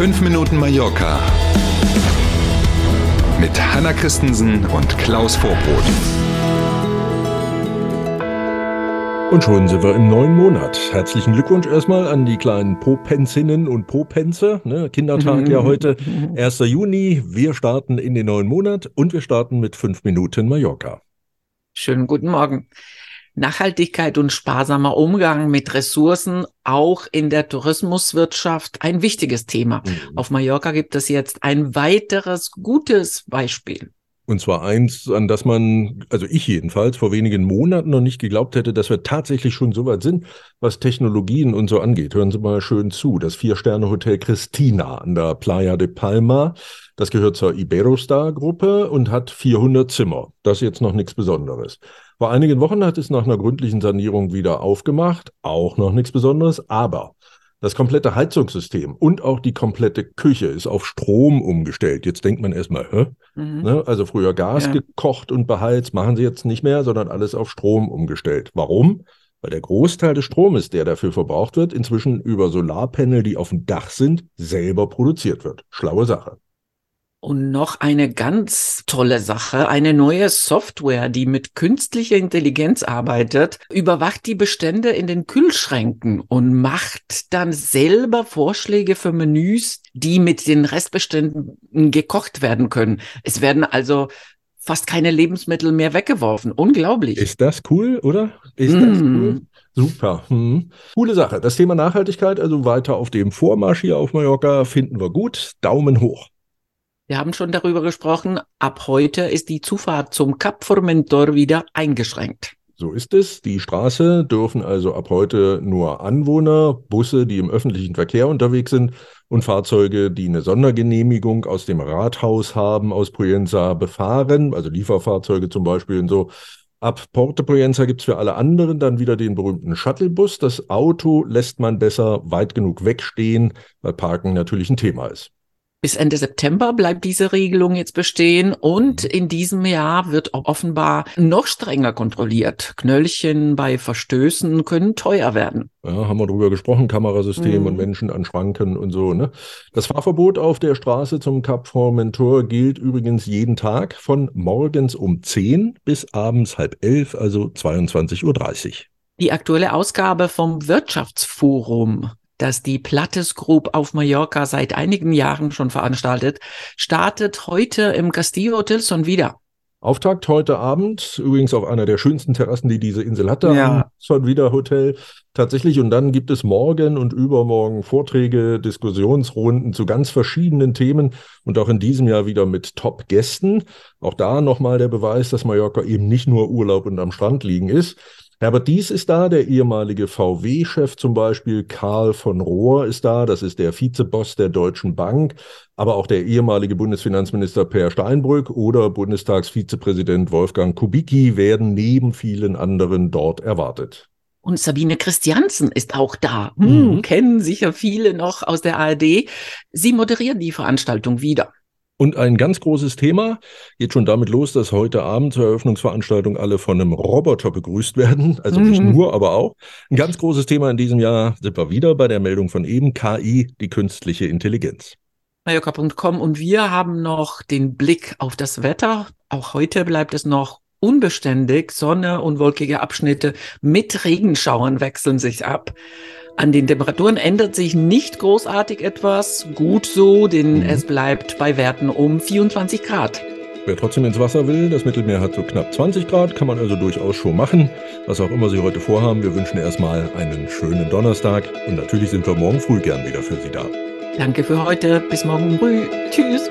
5 Minuten Mallorca mit Hanna Christensen und Klaus Vorbrot. Und schon sind wir im neuen Monat. Herzlichen Glückwunsch erstmal an die kleinen Popenzinnen und Popenze. Ne? Kindertag ja heute, 1. Juni. Wir starten in den neuen Monat und wir starten mit 5 Minuten Mallorca. Schönen guten Morgen. Nachhaltigkeit und sparsamer Umgang mit Ressourcen auch in der Tourismuswirtschaft ein wichtiges Thema. Mhm. Auf Mallorca gibt es jetzt ein weiteres gutes Beispiel. Und zwar eins, an das man, also ich jedenfalls, vor wenigen Monaten noch nicht geglaubt hätte, dass wir tatsächlich schon so weit sind, was Technologien und so angeht. Hören Sie mal schön zu. Das Vier-Sterne-Hotel Christina an der Playa de Palma, das gehört zur Iberostar-Gruppe und hat 400 Zimmer. Das ist jetzt noch nichts Besonderes. Vor einigen Wochen hat es nach einer gründlichen Sanierung wieder aufgemacht. Auch noch nichts Besonderes, aber das komplette Heizungssystem und auch die komplette Küche ist auf Strom umgestellt. Jetzt denkt man erstmal, hä? Mhm. Ne? Also früher Gas ja. gekocht und beheizt, machen sie jetzt nicht mehr, sondern alles auf Strom umgestellt. Warum? Weil der Großteil des Stromes, der dafür verbraucht wird, inzwischen über Solarpanel, die auf dem Dach sind, selber produziert wird. Schlaue Sache. Und noch eine ganz tolle Sache, eine neue Software, die mit künstlicher Intelligenz arbeitet, überwacht die Bestände in den Kühlschränken und macht dann selber Vorschläge für Menüs, die mit den Restbeständen gekocht werden können. Es werden also fast keine Lebensmittel mehr weggeworfen. Unglaublich. Ist das cool, oder? Ist mm. das cool? Super. Hm. Coole Sache. Das Thema Nachhaltigkeit, also weiter auf dem Vormarsch hier auf Mallorca, finden wir gut. Daumen hoch. Wir haben schon darüber gesprochen, ab heute ist die Zufahrt zum Cap Formentor wieder eingeschränkt. So ist es. Die Straße dürfen also ab heute nur Anwohner, Busse, die im öffentlichen Verkehr unterwegs sind und Fahrzeuge, die eine Sondergenehmigung aus dem Rathaus haben, aus Poyenza befahren, also Lieferfahrzeuge zum Beispiel und so. Ab Porte Poyenza gibt's für alle anderen dann wieder den berühmten Shuttlebus. Das Auto lässt man besser weit genug wegstehen, weil Parken natürlich ein Thema ist. Bis Ende September bleibt diese Regelung jetzt bestehen und in diesem Jahr wird offenbar noch strenger kontrolliert. Knöllchen bei Verstößen können teuer werden. Ja, haben wir drüber gesprochen, Kamerasystem mhm. und Menschen an Schranken und so. Ne? Das Fahrverbot auf der Straße zum Cap Formentor gilt übrigens jeden Tag von morgens um 10 bis abends halb elf, also 22.30 Uhr. Die aktuelle Ausgabe vom Wirtschaftsforum das die Plattes Group auf Mallorca seit einigen Jahren schon veranstaltet, startet heute im Castillo Hotel schon wieder. Auftakt heute Abend, übrigens auf einer der schönsten Terrassen, die diese Insel hatte, ja. schon wieder Hotel. Tatsächlich, und dann gibt es morgen und übermorgen Vorträge, Diskussionsrunden zu ganz verschiedenen Themen und auch in diesem Jahr wieder mit Top-Gästen. Auch da nochmal der Beweis, dass Mallorca eben nicht nur Urlaub und am Strand liegen ist. Herbert Dies ist da, der ehemalige VW-Chef zum Beispiel, Karl von Rohr ist da, das ist der Vizeboss der Deutschen Bank, aber auch der ehemalige Bundesfinanzminister Per Steinbrück oder Bundestagsvizepräsident Wolfgang Kubicki werden neben vielen anderen dort erwartet. Und Sabine Christiansen ist auch da. Hm, mhm. Kennen sicher viele noch aus der ARD. Sie moderiert die Veranstaltung wieder. Und ein ganz großes Thema geht schon damit los, dass heute Abend zur Eröffnungsveranstaltung alle von einem Roboter begrüßt werden. Also nicht mhm. nur, aber auch. Ein ganz großes Thema in diesem Jahr sind wir wieder bei der Meldung von eben, KI, die künstliche Intelligenz. Mallorca.com und wir haben noch den Blick auf das Wetter. Auch heute bleibt es noch unbeständig. Sonne und wolkige Abschnitte mit Regenschauern wechseln sich ab. An den Temperaturen ändert sich nicht großartig etwas. Gut so, denn mhm. es bleibt bei Werten um 24 Grad. Wer trotzdem ins Wasser will, das Mittelmeer hat so knapp 20 Grad, kann man also durchaus schon machen. Was auch immer Sie heute vorhaben, wir wünschen erstmal einen schönen Donnerstag und natürlich sind wir morgen früh gern wieder für Sie da. Danke für heute, bis morgen früh. Tschüss.